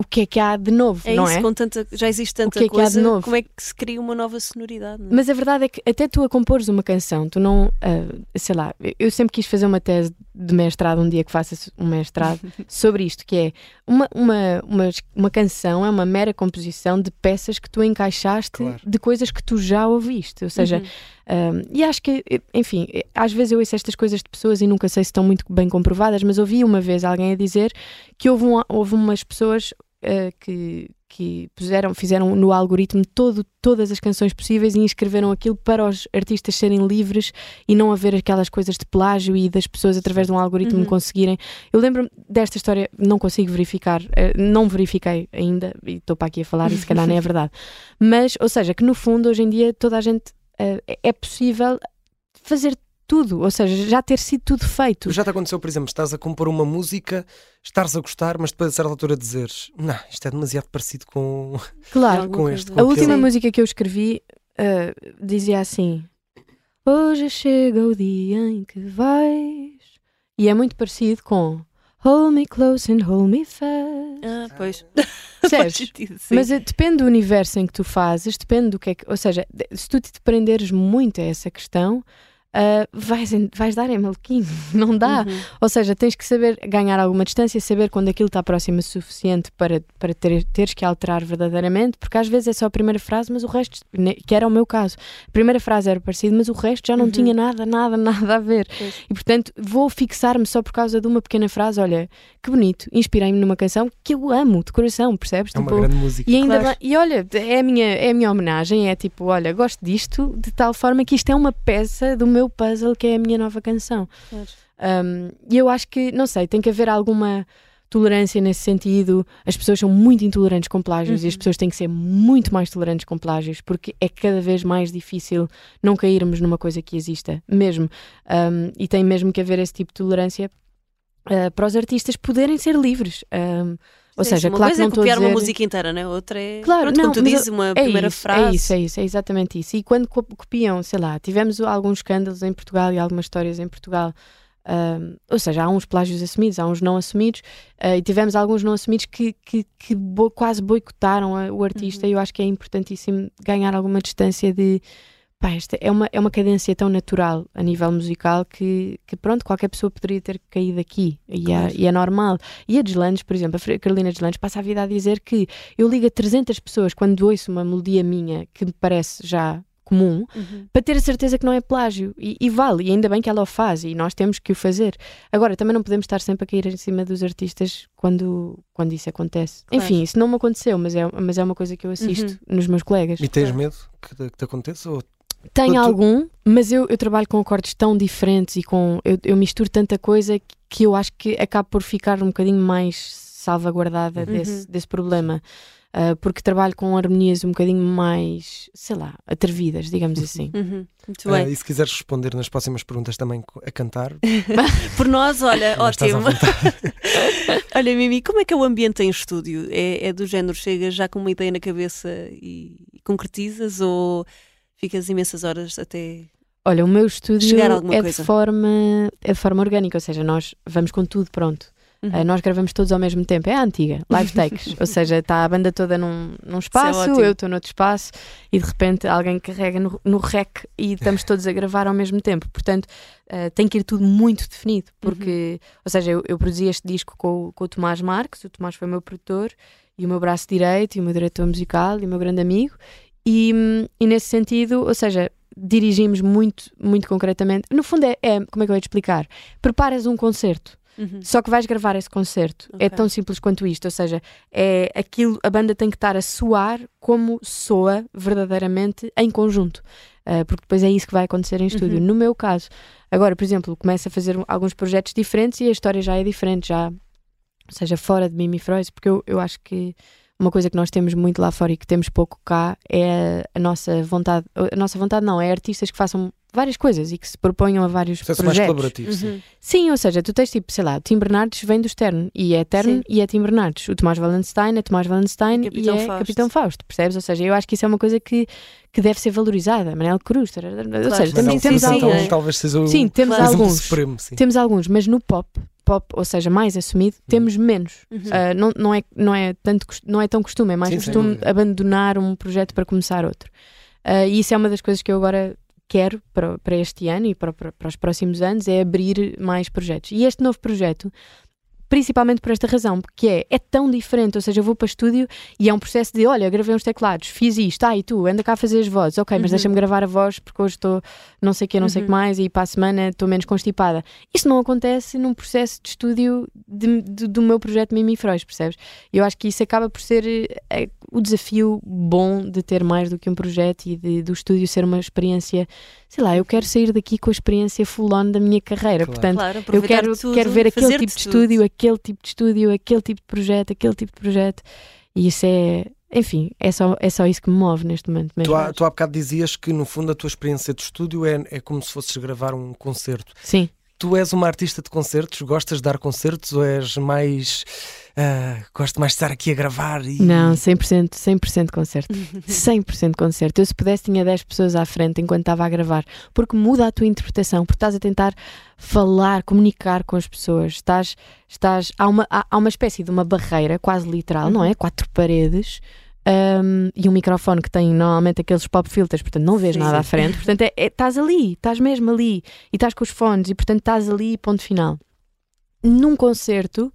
o que é que há de novo, É não isso, é? com tanta, já existe tanta que é que há de coisa, novo? como é que se cria uma nova sonoridade? não é? Mas a verdade é que até tu a compores uma canção, tu não, ah, sei lá, eu- eu sempre quis fazer uma tese de mestrado, um dia que faça um mestrado, sobre isto, que é uma, uma, uma, uma canção é uma mera composição de peças que tu encaixaste Claro. de coisas que tu já ouviste. Ou seja, Uhum. um, e acho que, enfim, às vezes eu ouço estas coisas de pessoas e nunca sei se estão muito bem comprovadas, mas ouvi uma vez alguém a dizer que houve, um- houve umas pessoas uh, que, que puseram, fizeram no algoritmo todo, todas as canções possíveis e inscreveram aquilo para os artistas serem livres e não haver aquelas coisas de plágio e das pessoas através de um algoritmo Uhum. conseguirem. Eu lembro-me desta história, não consigo verificar, eh, não verifiquei ainda, e estou para aqui a falar e se calhar nem é verdade. Mas, ou seja, que no fundo hoje em dia toda a gente eh, é- é possível fazer tudo, ou seja, já ter sido tudo feito. Já te aconteceu, por exemplo, estás a compor uma música, estares a gostar, mas depois a certa altura dizeres não, isto é demasiado parecido com, Claro. Com este. A com última aquele. música que eu escrevi eh, dizia assim: Hoje chega o dia em que vais. E é muito parecido com Hold me close and hold me fast. Ah, pois. Sim. Mas eh, depende do universo em que tu fazes, depende do que é que. Ou seja, se tu te prenderes muito a essa questão, uh, vais, vais dar é maluquinho, não dá. Uhum. Ou seja, tens que saber ganhar alguma distância, saber quando aquilo está próximo o suficiente para, para ter, teres que alterar verdadeiramente, porque às vezes é só a primeira frase, mas o resto, que era o meu caso, a primeira frase era parecida, mas o resto já não Uhum. tinha nada, nada, nada a ver. Pois. E portanto vou fixar-me só por causa de uma pequena frase. Olha, que bonito, inspirei-me numa canção que eu amo de coração, percebes? É uma Tipo, grande música. e ainda Claro. e olha, é a, minha, é a minha homenagem, é tipo, olha, gosto disto de tal forma que isto é uma peça do meu puzzle que é a minha nova canção. Claro. Um, e eu acho que, não sei, tem que haver alguma tolerância nesse sentido. As pessoas são muito intolerantes com plágios e as Uhum. pessoas têm que ser muito mais tolerantes com plágios porque é cada vez mais difícil não cairmos numa coisa que exista, mesmo. Um, e tem mesmo que haver esse tipo de tolerância uh, para os artistas poderem ser livres. Um, ou Sim, seja, uma claro coisa que não é estou a copiar dizer... uma música inteira, né? outra é. Claro, Pronto, não, tu dizes, uma É primeira isso, frase. É isso, é isso, é exatamente isso. E quando co- copiam, sei lá, tivemos alguns escândalos em Portugal e algumas histórias em Portugal, ahm, ou seja, há uns plágios assumidos, há uns não assumidos, ah, e tivemos alguns não assumidos que, que, que bo- quase boicotaram a- o artista, Uhum. e eu acho que é importantíssimo ganhar alguma distância de. Pá, esta é uma, é uma cadência tão natural a nível musical que, que pronto, qualquer pessoa poderia ter caído aqui e, Claro. é, e é normal. E a Deslandes, por exemplo, a Carolina Deslandes passa a vida a dizer que eu ligo a 300 pessoas quando ouço uma melodia minha que me parece já comum, Uhum. para ter a certeza que não é plágio. E, e vale, e ainda bem que ela o faz, e nós temos que o fazer. Agora, também não podemos estar sempre a cair em cima dos artistas quando, quando isso acontece. Claro. Enfim, isso não me aconteceu, mas é, mas é uma coisa que eu assisto nos meus colegas. E tens Claro. medo que, te- que te aconteça? Ou... Tenho Tu- algum, mas eu, eu trabalho com acordes tão diferentes e com. Eu, eu misturo tanta coisa que- que eu acho que acabo por ficar um bocadinho mais salvaguardada Uhum. desse, desse problema. Ah, porque trabalho com harmonias um bocadinho mais, sei lá, atrevidas, digamos assim. Uhum. Muito Ah, bem. e se quiseres responder nas próximas perguntas também a cantar, Por nós, olha, ótimo. Olha, Mimi, como é que é o ambiente em estúdio? É, é do género, chegas já com uma ideia na cabeça e concretizas ou ficas imensas horas até. Olha, o meu estúdio é coisa. de, forma, é de forma orgânica, ou seja, nós vamos com tudo pronto. Uhum. Ah, nós gravamos todos ao mesmo tempo, é a antiga, live takes, ou seja, está a banda toda num, num espaço, ótimo. eu estou noutro espaço e de repente alguém carrega no, no rec e estamos todos a gravar ao mesmo tempo. Portanto, ah, tem que ir tudo muito definido, porque, ou seja, eu, eu produzi este disco com, com o Tomás Marques, o Tomás foi o meu produtor e o meu braço direito e o meu diretor musical e o meu grande amigo, e, e nesse sentido, ou seja, dirigimos muito, muito concretamente. No fundo, é, é como é que eu ia te explicar? Preparas um concerto. Uhum. Só que vais gravar esse concerto. É Ok. tão simples quanto isto. Ou seja, é aquilo, a banda tem que estar a soar como soa verdadeiramente em conjunto. Ah, porque depois é isso que vai acontecer em estúdio. Uhum. No meu caso, agora, por exemplo, começo a fazer alguns projetos diferentes e a história já é diferente, já, ou seja, fora de Mimi Freud, porque eu, eu acho que uma coisa que nós temos muito lá fora e que temos pouco cá é a nossa vontade. A nossa vontade não, é artistas que façam várias coisas e que se proponham a vários Processo mais projetos. colaborativo. sim. Uhum. Sim, ou seja, tu tens tipo, sei lá, o Tim Bernardes vem do Stern e é Tern Sim. e é Tim Bernardes. O Tomás Wallenstein é Tomás Wallenstein E e, é Fausto. Capitão Fausto, percebes? Ou seja, eu acho que isso é uma coisa que, que deve ser valorizada. Manel Cruz, tarará, ou seja, temos, temos sim, alguns. é. então, talvez seja o Sim, temos Claro. alguns. supremo. Sim. Temos alguns, mas no pop, pop, ou seja, mais assumido, temos menos. Uhum. Ah, não, não, é, não, é tanto, não é tão costume, é mais Sim, costume dúvida. abandonar um projeto para começar outro. Ah, e isso é uma das coisas que eu agora quero para, para este ano e para, para, para os próximos anos, é abrir mais projetos. E este novo projeto, principalmente por esta razão, porque é, é tão diferente, ou seja, eu vou para estúdio e é um processo de, olha, gravei uns teclados, fiz isto, ah, e tu, anda cá a fazer as vozes, ok, mas Uhum. deixa-me gravar a voz porque hoje estou não sei o que, não sei o que Uhum. mais e para a semana estou menos constipada. Isso não acontece num processo de estúdio de- de- do meu projeto Mimi Freud, percebes? Eu acho que isso acaba por ser eh, o desafio bom de ter mais do que um projeto e de, do estúdio ser uma experiência, sei lá, eu quero sair daqui com a experiência full on da minha carreira, Claro. portanto, Claro, eu quero, tudo, quero ver aquele tipo de tudo. estúdio, aquele tipo de estúdio, aquele tipo de projeto, aquele tipo de projeto, e isso é, enfim, é só, é só isso que me move neste momento mesmo. Tu há, tu há bocado dizias que no fundo a tua experiência de estúdio é, é como se fosses gravar um concerto. Sim. Tu és uma artista de concertos? Gostas de dar concertos ou és mais. ah, gosto mais de estar aqui a gravar e. Não, 100%, 100% concerto. 100% concerto. Eu, se pudesse, tinha 10 pessoas à frente enquanto estava a gravar. Porque muda a tua interpretação, porque estás a tentar falar, comunicar com as pessoas. Estás, estás, há, uma, há, há uma espécie de uma barreira, quase literal, não é? Quatro paredes. Um, e um microfone que tem normalmente aqueles pop filters, portanto não vês Sim, nada sim. à frente, portanto é- é- estás ali, estás mesmo ali e estás com os fones e portanto estás ali, ponto final. Num concerto,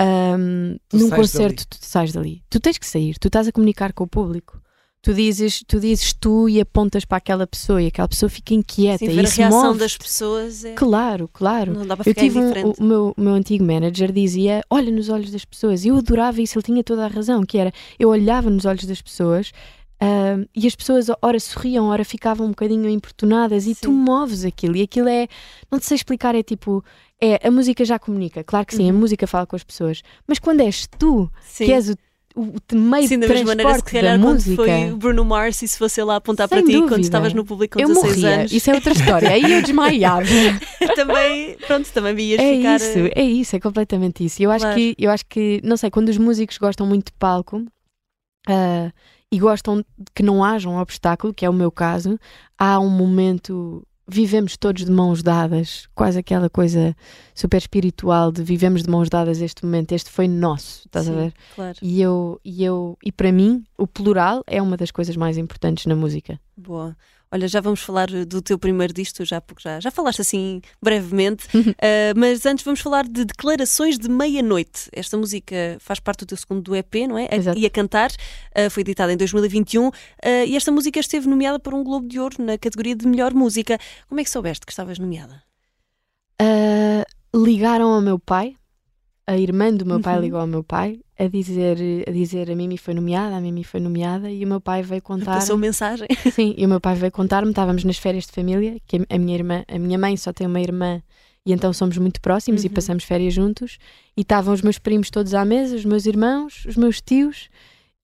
um, num concerto tu sais dali, tu tens que sair, tu estás a comunicar com o público. Tu dizes, tu dizes tu e apontas para aquela pessoa e aquela pessoa fica inquieta Sim, e ver a isso reação move das pessoas é... Claro, claro. não dá para Eu ficar tive um, o, meu, meu antigo manager dizia: olha nos olhos das pessoas. E eu adorava isso, ele tinha toda a razão, que era eu olhava nos olhos das pessoas ah, e as pessoas ora sorriam, ora ficavam um bocadinho importunadas e tu Sim. moves aquilo. E aquilo é, não te sei explicar, é tipo, é a música já comunica, claro que sim, a Uhum. música fala com as pessoas, mas quando és tu Sim. que és o, o, meio Sim, da mesma maneira, se calhar, quando música. foi o Bruno Mars, e se fosse lá apontar Sem para ti, quando estavas no público com eu 16 morria, anos, isso é outra história. Aí eu desmaiava. também, pronto, também ias É ficar... isso, eh, é isso, é completamente isso. Eu acho, Claro. que, eu acho que, não sei, quando os músicos gostam muito de palco ah, e gostam que não haja um obstáculo, que é o meu caso, há um momento. Vivemos todos de mãos dadas, quase aquela coisa super espiritual de vivemos de mãos dadas este momento, este foi nosso, estás a sim, ver? Claro, E eu, e eu, e para mim, o plural é uma das coisas mais importantes na música. boa. Olha, já vamos falar eh, do teu primeiro disco, já, porque já, já falaste assim brevemente, eh, mas antes vamos falar de Declarações de Meia-Noite. Esta música faz parte do teu segundo EP, não é? A-. E a cantar, eh, foi editada em 2021 eh, e esta música esteve nomeada para um Globo de Ouro na categoria de melhor música. Como é que soubeste que estavas nomeada? Ligaram ao meu pai, a irmã do meu pai Uhum. ligou ao meu pai a dizer, a dizer a Mimi foi nomeada, a Mimi foi nomeada e o meu pai veio contar. Passou mensagem. Sim, e o meu pai veio contar-me, estávamos nas férias de família, que a minha irmã, a minha mãe só tem uma irmã e então somos muito próximos e Uhum. passamos férias juntos e estavam os meus primos todos à mesa, os meus irmãos, os meus tios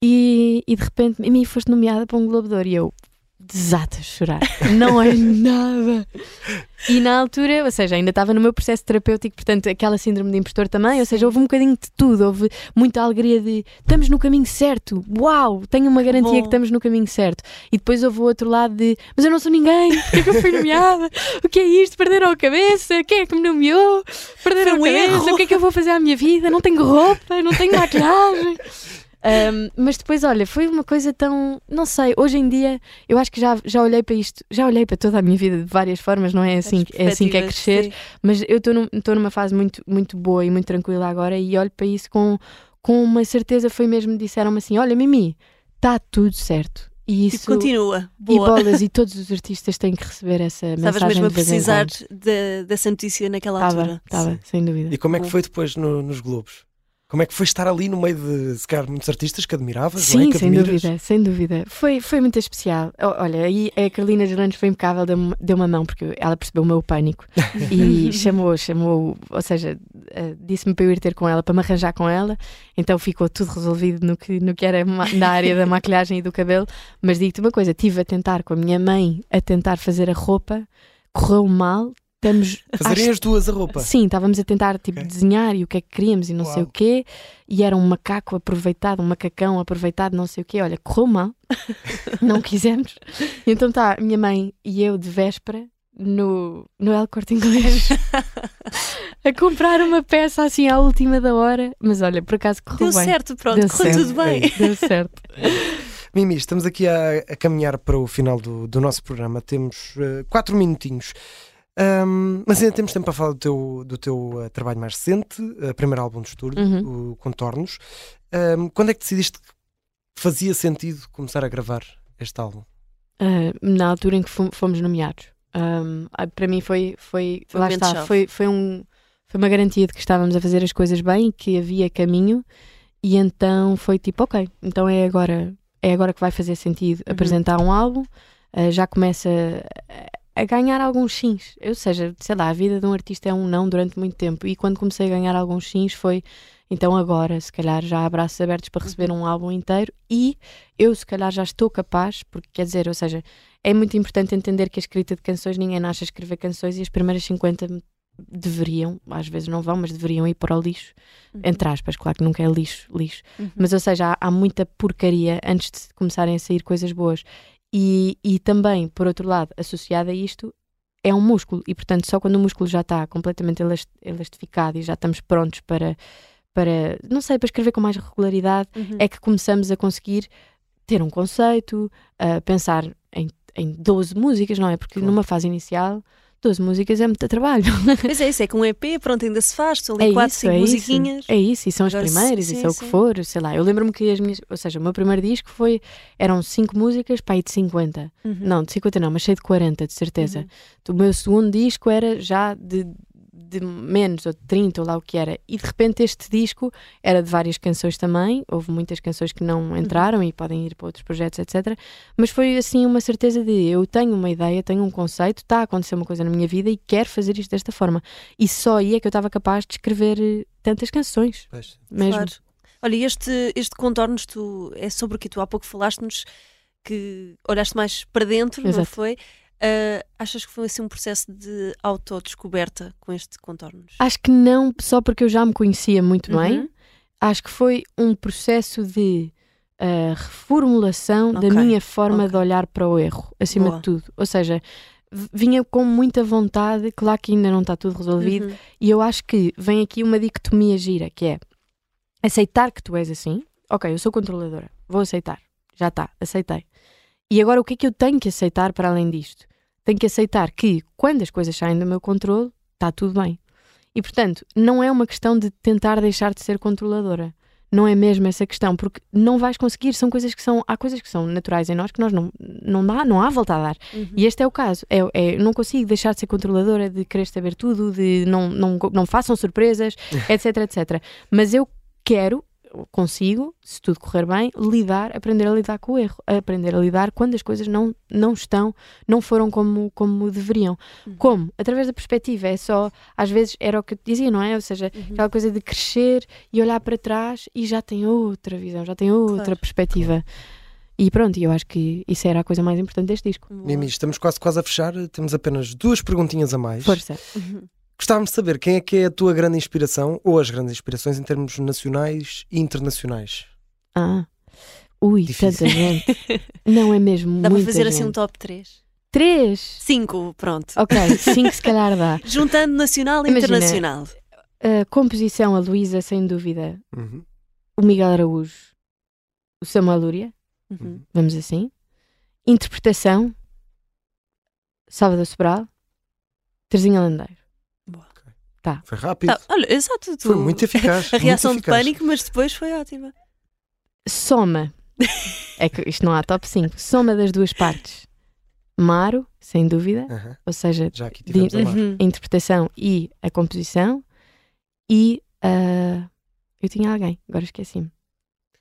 e, e de repente Mimi foste nomeada para um Globo de Ouro e eu desato a chorar. Não é nada. E na altura, ou seja, ainda estava no meu processo terapêutico, portanto, aquela síndrome de impostor também, ou seja, houve um bocadinho de tudo, houve muita alegria de estamos no caminho certo, uau, tenho uma garantia bom. que estamos no caminho certo. E depois houve o outro lado de mas eu não sou ninguém, porque é que eu fui nomeada? O que é isto? Perderam a cabeça? Quem é que me nomeou? Perderam Foi a um cabeça? erro. O que é que eu vou fazer à minha vida? Não tenho roupa, não tenho maquilhagem. Um, mas depois, olha, foi uma coisa tão. Não sei, hoje em dia eu acho que já, já olhei para isto, já olhei para toda a minha vida de várias formas, não é assim, é assim que é crescer. sim. Mas eu estou num- estou numa fase muito, muito boa e muito tranquila agora e olho para isso com, com uma certeza. Foi mesmo, disseram-me assim: Olha, Mimi, está tudo certo. E E isso. continua. E Boa. bolas, e todos os artistas têm que receber essa Estavas mensagem mesmo a precisar de- dessa notícia naquela Estava, altura. estava, sem dúvida. E como é que foi depois no- nos Globos? Como é que foi estar ali no meio de, se calhar, muitos artistas que admiravas? é? Sim, que sem admiras? dúvida, sem dúvida. Foi, foi muito especial. Olha, aí a Carolina Gerlandes foi impecável, deu-me deu uma mão, porque ela percebeu o meu pânico e chamou, chamou, ou seja, eh, disse-me para eu ir ter com ela, para me arranjar com ela. Então ficou tudo resolvido no que, no que era na área da maquilhagem e do cabelo. Mas digo-te uma coisa: estive a tentar com a minha mãe a tentar fazer a roupa, correu mal. Estamos Fazerem às as duas a roupa. Sim, estávamos a tentar tipo, Ok. desenhar e o que é que queríamos e não sei Uau. o quê. E era um macaco aproveitado, um macacão aproveitado, não sei o quê. Olha, correu mal, não quisemos. E então está minha mãe e eu de véspera no, no El Corte Inglês a comprar uma peça assim à última da hora. Mas olha, por acaso correu Deu bem. certo, pronto, Deu correu certo. tudo bem. Deu certo. Mimi, estamos aqui a, a caminhar para o final do, do nosso programa. Temos eh, quatro minutinhos. Ahm, mas ainda temos tempo para falar do teu, do teu eh, trabalho mais recente, uh, primeiro álbum de estúdio, Uhum. o Contornos. Ahm, quando é que decidiste que fazia sentido começar a gravar este álbum? Ah, na altura em que fom- fomos nomeados. Um, para mim foi, foi, Foi um lá momento está, foi, foi, um, foi uma garantia de que estávamos a fazer as coisas bem e que havia caminho e então foi tipo, ok, então é agora, é agora que vai fazer sentido Uhum. apresentar um álbum, ah, já começa a, ganhar alguns sims, ou seja, sei lá, a vida de um artista é um não durante muito tempo e quando comecei a ganhar alguns sims foi então agora, se calhar, já há braços abertos para receber um álbum inteiro e eu, se calhar, já estou capaz, porque quer dizer, ou seja, é muito importante entender que a escrita de canções, ninguém nasce a escrever canções e as primeiras 50 deveriam, às vezes não vão, mas deveriam ir para o lixo, Uhum. entre aspas, claro que nunca é lixo, lixo. Uhum. Mas, ou seja, há, há muita porcaria antes de começarem a sair coisas boas. E, e também, por outro lado, associado a isto, é um músculo. E, portanto, só quando o músculo já está completamente elas- elastificado e já estamos prontos para, para, não sei, para escrever com mais regularidade, Uhum. é que começamos a conseguir ter um conceito, uh, pensar em, em 12 músicas, não é? Porque Claro. numa fase inicial, 12 músicas é muito trabalho. Mas é isso, é com um EP, pronto, ainda se faz, são ali É quatro, isso, cinco é musiquinhas. isso. É isso, e são as primeiras, sim, isso é o que for, sei lá. Eu lembro-me que as minhas, ou seja, o meu primeiro disco foi, eram 5 músicas, pá, e de 50. Uhum. Não, de 50 não, mas cheio de 40, de certeza. Uhum. O meu segundo disco era já de, de menos, ou de 30, ou lá o que era. E de repente este disco era de várias canções também. Houve muitas canções que Uhum. não entraram e podem ir para outros projetos, etc. Mas foi assim uma certeza de eu tenho uma ideia, tenho um conceito, está a acontecer uma coisa na minha vida e quero fazer isto desta forma. E só aí é que eu estava capaz de escrever eh, tantas canções, Pois. mesmo. Claro. Olha, e este, este contornos tu, é sobre o que tu há pouco falaste-nos que olhaste mais para dentro, não Exato. foi? Ah, achas que foi assim um processo de autodescoberta com este contornos? Acho que não só porque eu já me conhecia muito bem, Uhum. acho que foi um processo de ah, reformulação Ok, da minha forma ok. de olhar para o erro, acima Boa. de tudo. Ou seja, vinha com muita vontade, claro que ainda não está tudo resolvido, Uhum. e eu acho que vem aqui uma dicotomia gira, que é aceitar que tu és assim. Ok, eu sou controladora, vou aceitar. Já está, aceitei. E agora o que é que eu tenho que aceitar para além disto? Tenho que aceitar que quando as coisas saem do meu controle, está tudo bem. E portanto, não é uma questão de tentar deixar de ser controladora. Não é mesmo essa questão, porque não vais conseguir, são coisas que são, há coisas que são naturais em nós que nós não, não dá, não há volta a dar. Uhum. E este é o caso. É, é, não consigo deixar de ser controladora, de querer saber tudo, de não, não, não façam surpresas, etc, etc. Mas eu quero, consigo, se tudo correr bem, lidar, aprender a lidar com o erro, aprender a lidar quando as coisas não, não estão, não foram como, como deveriam. Uhum. Como? Através da perspectiva. É só, às vezes era o que eu te dizia, não é? Ou seja, Uhum. aquela coisa de crescer e olhar para trás e já tem outra visão, já tem outra Claro. perspectiva. E pronto, eu acho que isso era a coisa mais importante deste disco. Mimi, estamos quase quase a fechar, temos apenas duas perguntinhas a mais. Força. Uhum. Gostávamos de saber quem é que é a tua grande inspiração ou as grandes inspirações em termos nacionais e internacionais. Ah. Ui, Difícil. tanta gente. Não é mesmo Dá para fazer assim um gente. top 3? Três? Cinco, pronto. Ok, cinco se calhar dá. Juntando nacional e Imagina. internacional. A composição, a Luísa, sem dúvida. Uhum. O Miguel Araújo. O Samuel Lúria, Uhum. vamos assim. Interpretação. Salvador Sobral. Terzinha Landeiro. Foi rápido. Tá, olha, exato. Tu... Foi muito eficaz. A reação muito de eficaz. pânico, mas depois foi ótima. Soma. é que isto não há top 5. Soma das duas partes. Maro, sem dúvida. Aham, Ou seja, Já aqui tivemos a. Uhum. a interpretação e a composição. E ah, eu tinha alguém, agora esqueci-me.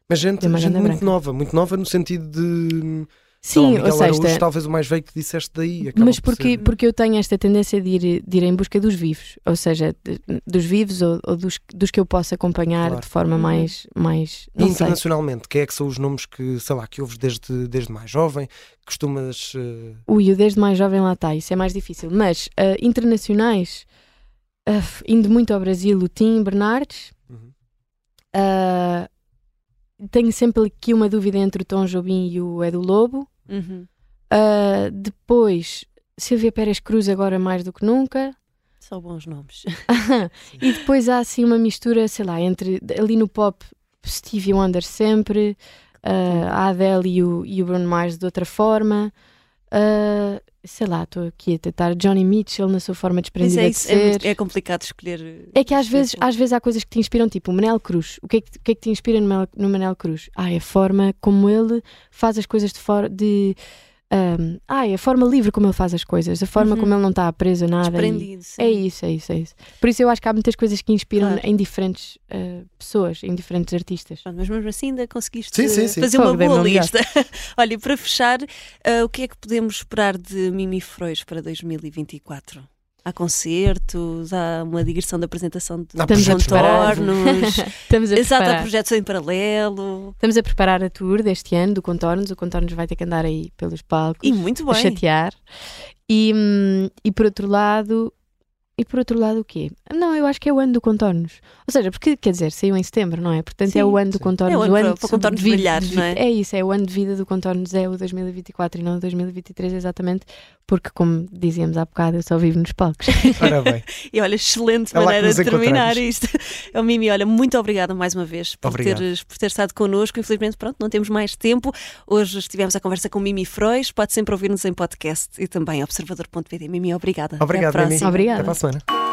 Mas gente, gente muito branca. nova, muito nova no sentido de. Sim, Miguel ou seja, Araújo, talvez o mais velho que disseste daí. mas por porque, ser- porque eu tenho esta tendência de ir, de ir em busca dos vivos, ou seja, de- dos vivos ou, ou dos, dos que eu posso acompanhar Claro. de forma Uhum. mais, mais E não sei. internacionalmente, quem é que são os nomes que, sei lá, que ouves desde, desde mais jovem? Costumas. eh, Ui, o desde mais jovem lá está, isso é mais difícil. Mas ah, internacionais, ah, indo muito ao Brasil, o Tim Bernardes, uhum. ah, tenho sempre aqui uma dúvida entre o Tom Jobim e o Edu Lobo. Uhum. Ah, depois, Silvia Pérez Cruz, agora mais do que nunca. Só bons nomes. e depois há assim uma mistura, sei lá, entre ali no pop, Stevie Wonder sempre, ah, a Adele e o, e o Bruno Mars de outra forma. Ah, sei lá, estou aqui a tentar Johnny Mitchell na sua forma desprendida é, de é, ser. muito- é complicado escolher. É que às vezes, às vezes há coisas que te inspiram, tipo o Manel Cruz. O que é que, que, é que te inspira no Manel, no Manel Cruz? Ah, é a forma como ele faz as coisas de forma de. Ah, é a forma livre como ele faz as coisas, a forma Uhum. como ele não está preso a nada. desprendido. sim. é isso, é isso, é isso. Por isso eu acho que há muitas coisas que inspiram Claro. em diferentes ah, pessoas, em diferentes artistas. Pronto, mas mesmo assim ainda conseguiste Sim, sim, sim. fazer Fogo, uma boa lista. Olha, e para fechar, ah, o que é que podemos esperar de Mimi Freus para 2024? Há concertos, há uma digressão da apresentação de Há projetos contornos, Estamos a exato, há preparar. projetos em paralelo Estamos a preparar a tour deste ano do Contornos. O Contornos vai ter que andar aí pelos palcos e muito a bem. chatear. E, hum, e por outro lado, E por outro lado, o quê? Não, eu acho que é o ano do contornos. Ou seja, porque, quer dizer, saiu em setembro, não é? Portanto, Sim, é o ano do contornos. É o ano para- de para contornos brilhar, de vi- não é? É isso, é o ano de vida do contornos, é o 2024 e não o 2023, exatamente, porque, como dizíamos há bocado, eu só vivo nos palcos. Ora bem, E olha, excelente É maneira de terminar isto. É o Mimi, olha, muito obrigada mais uma vez por Obrigado. teres, por ter estado connosco. Infelizmente, pronto, não temos mais tempo. Hoje estivemos a conversa com Mimi Frois. Pode sempre ouvir-nos em podcast e também observador.pt. Mimi, obrigada. Obrigado, Mimi. próxima. Obrigada. até later.